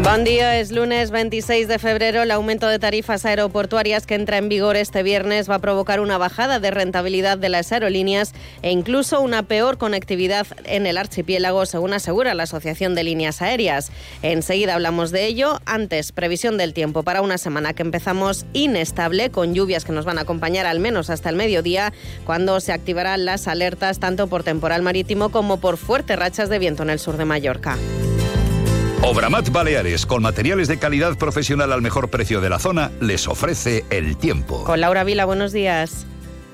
Buen día, es lunes 26 de febrero. El aumento de tarifas aeroportuarias que entra en vigor este viernes va a provocar una bajada de rentabilidad de las aerolíneas e incluso una peor conectividad en el archipiélago, según asegura la Asociación de Líneas Aéreas. Enseguida hablamos de ello. Antes, previsión del tiempo para una semana que empezamos inestable, con lluvias que nos van a acompañar al menos hasta el mediodía, cuando se activarán las alertas tanto por temporal marítimo como por fuertes rachas de viento en el sur de Mallorca. Obramat Baleares, con materiales de calidad profesional al mejor precio de la zona, les ofrece el tiempo. Con Laura Vila, buenos días.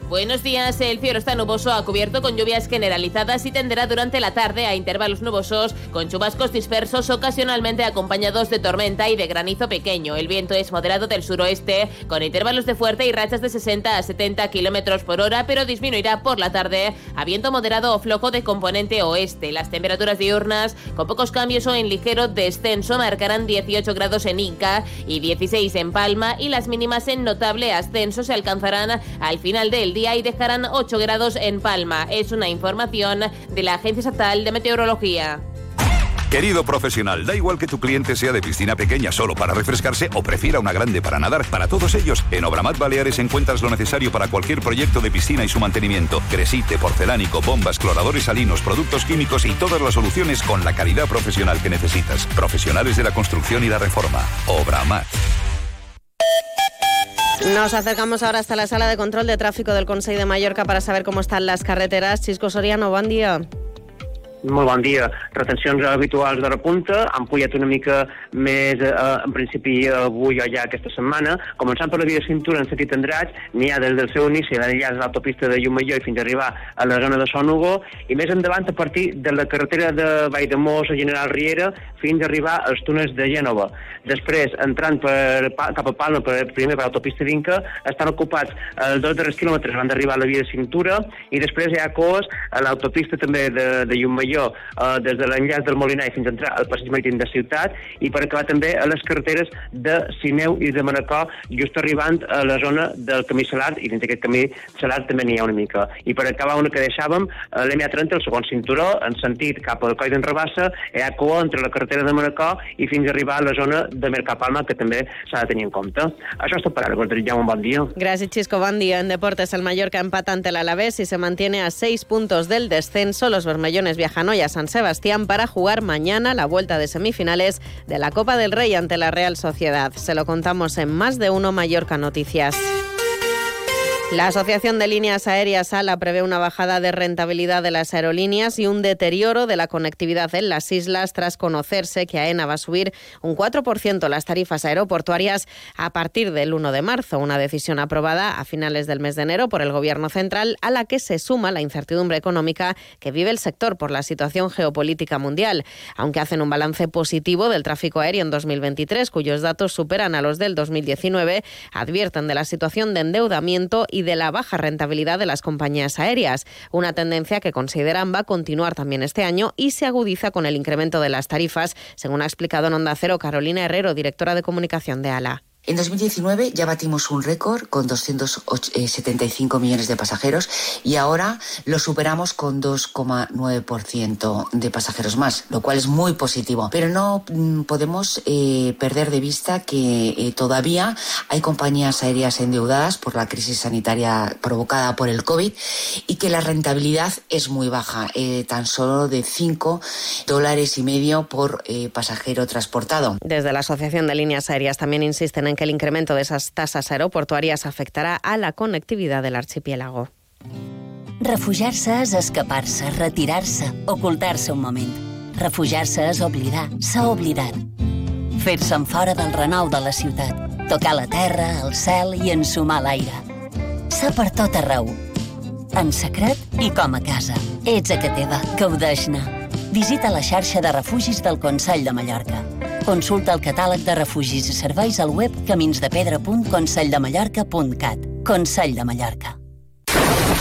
Buenos días. El cielo está nuboso a cubierto con lluvias generalizadas y tenderá durante la tarde a intervalos nubosos con chubascos dispersos ocasionalmente acompañados de tormenta y de granizo pequeño. El viento es moderado del suroeste con intervalos de fuerte y rachas de 60 a 70 kilómetros por hora, pero disminuirá por la tarde a viento moderado o flojo de componente oeste. Las temperaturas diurnas con pocos cambios o en ligero descenso marcarán 18 grados en Inca y 16 en Palma y las mínimas en notable ascenso se alcanzarán al final del día y dejarán 8 grados en Palma. Es una información de la Agencia Estatal de Meteorología. Querido profesional, da igual que tu cliente sea de piscina pequeña solo para refrescarse o prefiera una grande para nadar. Para todos ellos, en Obramat Baleares encuentras lo necesario para cualquier proyecto de piscina y su mantenimiento. Cresite, porcelánico, bombas, cloradores salinos, productos químicos y todas las soluciones con la calidad profesional que necesitas. Profesionales de la construcción y la reforma. Obramat. Nos acercamos ahora hasta la sala de control de tráfico del Consejo de Mallorca para saber cómo están las carreteras. Chisco Soriano, buen día. Molt bon dia. Retencions habituals de la punta, han pujat una mica més, eh, en principi, avui o ja aquesta setmana. Començant per la via cintura en sentit Andratx, n'hi ha des del seu inici a l'enllaç de l'autopista de Llumalló i fins a arribar a la zona de Son Hugo, i més endavant a partir de la carretera de Valldemossa, General Riera, fins a arribar als túnels de Gènova. Després, entrant per, cap a Palma, per, primer per l'autopista d'Inca, estan ocupats els dos darrers quilòmetres van d'arribar a la via de cintura, i després hi ha coes a l'autopista també de, de Llumalló Molló, eh, des de l'enllaç del Molinai fins a entrar al passeig marítim de Ciutat i per acabar també a les carreteres de Sineu i de Manacor, just arribant a la zona del camí Salat, i dins d'aquest camí Salat també n'hi ha una mica. I per acabar una que deixàvem, a l'MA30, el segon cinturó, en sentit cap al coll d'en Rabassa, hi ha cua entre la carretera de Manacor i fins a arribar a la zona de Mercapalma, que també s'ha de tenir en compte. Això és tot per ara, us desitjam un bon dia. Gracias, Chisco. Buen día. En deportes, el Mallorca empata ante el Alavés se mantiene a seis puntos del descenso. Los bermellones viajan hoy a San Sebastián para jugar mañana la vuelta de semifinales de la Copa del Rey ante la Real Sociedad. Se lo contamos en más de uno Mallorca Noticias. La Asociación de Líneas Aéreas ALA prevé una bajada de rentabilidad de las aerolíneas y un deterioro de la conectividad en las islas tras conocerse que AENA va a subir un 4% las tarifas aeroportuarias a partir del 1 de marzo, una decisión aprobada a finales del mes de enero por el Gobierno central a la que se suma la incertidumbre económica que vive el sector por la situación geopolítica mundial, aunque hacen un balance positivo del tráfico aéreo en 2023, cuyos datos superan a los del 2019, advierten de la situación de endeudamiento y de la baja rentabilidad de las compañías aéreas, una tendencia que consideran va a continuar también este año y se agudiza con el incremento de las tarifas, según ha explicado en Onda Cero Carolina Herrero, directora de comunicación de ALA. En 2019 ya batimos un récord con 275 millones de pasajeros y ahora lo superamos con 2,9% de pasajeros más, lo cual es muy positivo. Pero no mm, podemos eh, perder de vista que eh, todavía hay compañías aéreas endeudadas por la crisis sanitaria provocada por el COVID y que la rentabilidad es muy baja, eh, tan solo de 5 dólares y medio por eh, pasajero transportado. Desde la Asociación de Líneas Aéreas también insisten en que el incremento de esas tasas aeroportuarias afectará a la conectividad del archipiélago. Refugiar-se és escapar-se, retirar-se, ocultar-se un moment. Refugiar-se és oblidar, s'ha oblidat. Fer-se'n fora del renou de la ciutat, tocar la terra, el cel i ensumar l'aire. S'ha per tot arreu. En secret i com a casa. Ets a que teva, gaudeix-ne. Visita la xarxa de refugis del Consell de Mallorca. Consulta el catàleg de refugis i serveis al web caminsdepedra.conselldemallorca.cat. Consell de Mallorca.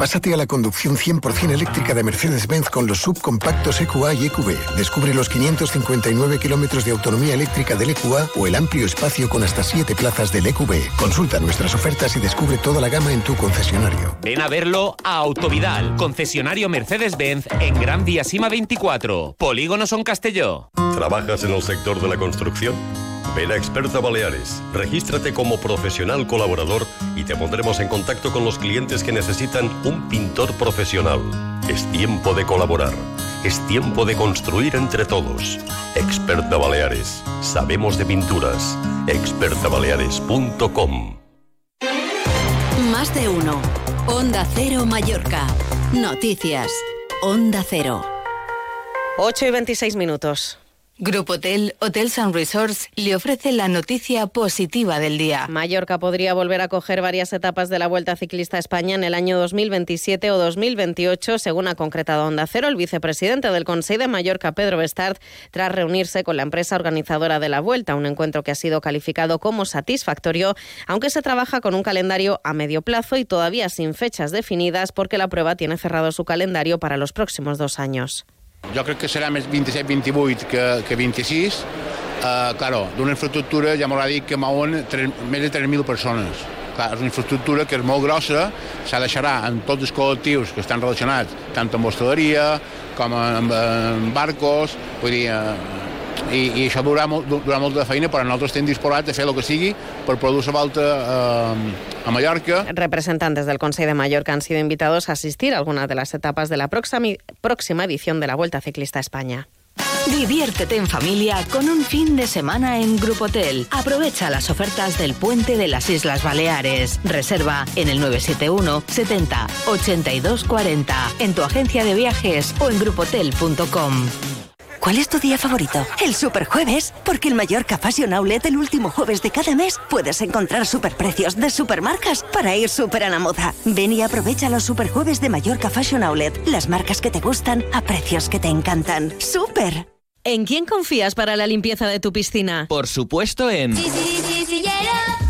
Pásate a la conducción 100% eléctrica de Mercedes-Benz con los subcompactos EQA y EQB. Descubre los 559 kilómetros de autonomía eléctrica del EQA o el amplio espacio con hasta 7 plazas del EQB. Consulta nuestras ofertas y descubre toda la gama en tu concesionario. Ven a verlo a Autovidal, concesionario Mercedes-Benz en Gran Vía Sima 24. Polígono Son Castelló. ¿Trabajas en el sector de la construcción? Ven a Experta Baleares, regístrate como profesional colaborador y te pondremos en contacto con los clientes que necesitan un pintor profesional. Es tiempo de colaborar, es tiempo de construir entre todos. Experta Baleares, sabemos de pinturas. expertabaleares.com Más de uno. Onda Cero Mallorca. Noticias. Onda Cero. 8 y 26 minutos. Grupo Hotel, Hotels and Resorts le ofrece la noticia positiva del día. Mallorca podría volver a coger varias etapas de la Vuelta Ciclista a España en el año 2027 o 2028, según ha concretado Onda Cero el vicepresidente del Consejo de Mallorca, Pedro Bestard, tras reunirse con la empresa organizadora de la Vuelta, un encuentro que ha sido calificado como satisfactorio, aunque se trabaja con un calendario a medio plazo y todavía sin fechas definidas porque la prueba tiene cerrado su calendario para los próximos dos años. Jo crec que serà més 27-28 que, que 26. Uh, claro, d'una infraestructura, ja m'haurà dit que mouen més de 3.000 persones. Clar, és una infraestructura que és molt grossa, s'ha de xerrar amb tots els col·lectius que estan relacionats, tant amb hostaleria com amb, amb barcos, vull dir, uh, i, i això durarà, molt, durarà molta feina, però nosaltres estem disposats a fer el que sigui per produir la volta eh, a Mallorca. Representantes del Consejo de Mallorca han sido invitados a asistir a algunas de las etapas de la próxima, próxima edición de la Vuelta Ciclista a España. Diviértete en familia con un fin de semana en Grupo Hotel. Aprovecha las ofertas del puente de las Islas Baleares. Reserva en el 971 70 82 40 en tu agencia de viajes o en grupotel.com. ¿Cuál es tu día favorito? El Superjueves, porque el Mallorca Fashion Outlet el último jueves de cada mes puedes encontrar superprecios de supermarcas para ir súper a la moda. Ven y aprovecha los Superjueves de Mallorca Fashion Outlet, las marcas que te gustan a precios que te encantan. ¡Súper! ¿En quién confías para la limpieza de tu piscina? Por supuesto en...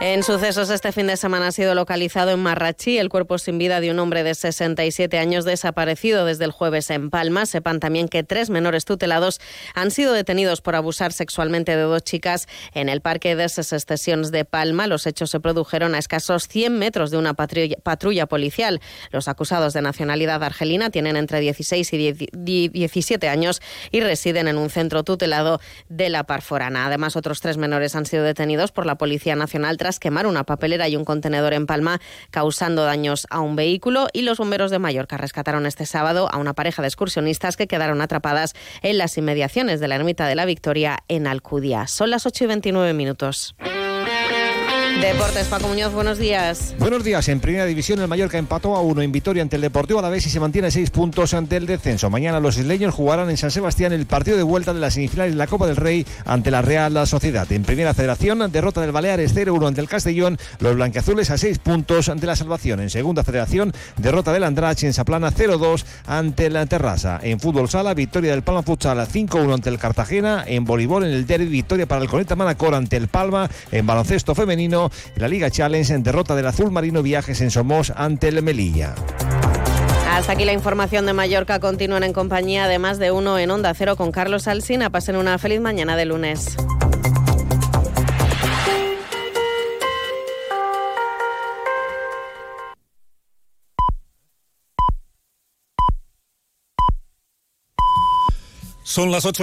En sucesos este fin de semana ha sido localizado en Marrachí el cuerpo sin vida de un hombre de 67 años desaparecido desde el jueves en Palma. Sepan también que tres menores tutelados han sido detenidos por abusar sexualmente de dos chicas en el parque de Sesesiones de Palma. Los hechos se produjeron a escasos 100 metros de una patrulla, patrulla policial. Los acusados de nacionalidad argelina tienen entre 16 y 17 años y residen en un centro tutelado de la Parforana. Además, otros tres menores han sido detenidos por la Policía Nacional tras quemar una papelera y un contenedor en Palma, causando daños a un vehículo. Y los bomberos de Mallorca rescataron este sábado a una pareja de excursionistas que quedaron atrapadas en las inmediaciones de la Ermita de la Victoria en Alcudia. Son las 8 y 29 minutos. Deportes, Paco Muñoz, buenos días. Buenos días. En primera división, el Mallorca empató a uno en Vitoria ante el Deportivo Alavés y se mantiene seis puntos ante el descenso. Mañana los isleños jugarán en San Sebastián el partido de vuelta de las semifinales de la Copa del Rey ante la Real Sociedad. En primera federación, derrota del Baleares 0-1 ante el Castellón, los blanqueazules a seis puntos ante la salvación. En segunda federación, derrota del Andrach en Saplana 0-2 ante la Terrassa. En fútbol sala, victoria del Palma Futsal 5-1 ante el Cartagena. En voleibol, en el derby, victoria para el Coneta Manacor ante el Palma. En baloncesto femenino, la Liga Challenge en derrota del Azul Marino Viajes en Somos ante el Melilla. Hasta aquí la información de Mallorca. Continúan en compañía de más de uno en Onda Cero con Carlos Alsina. Pasen una feliz mañana de lunes. Son las 8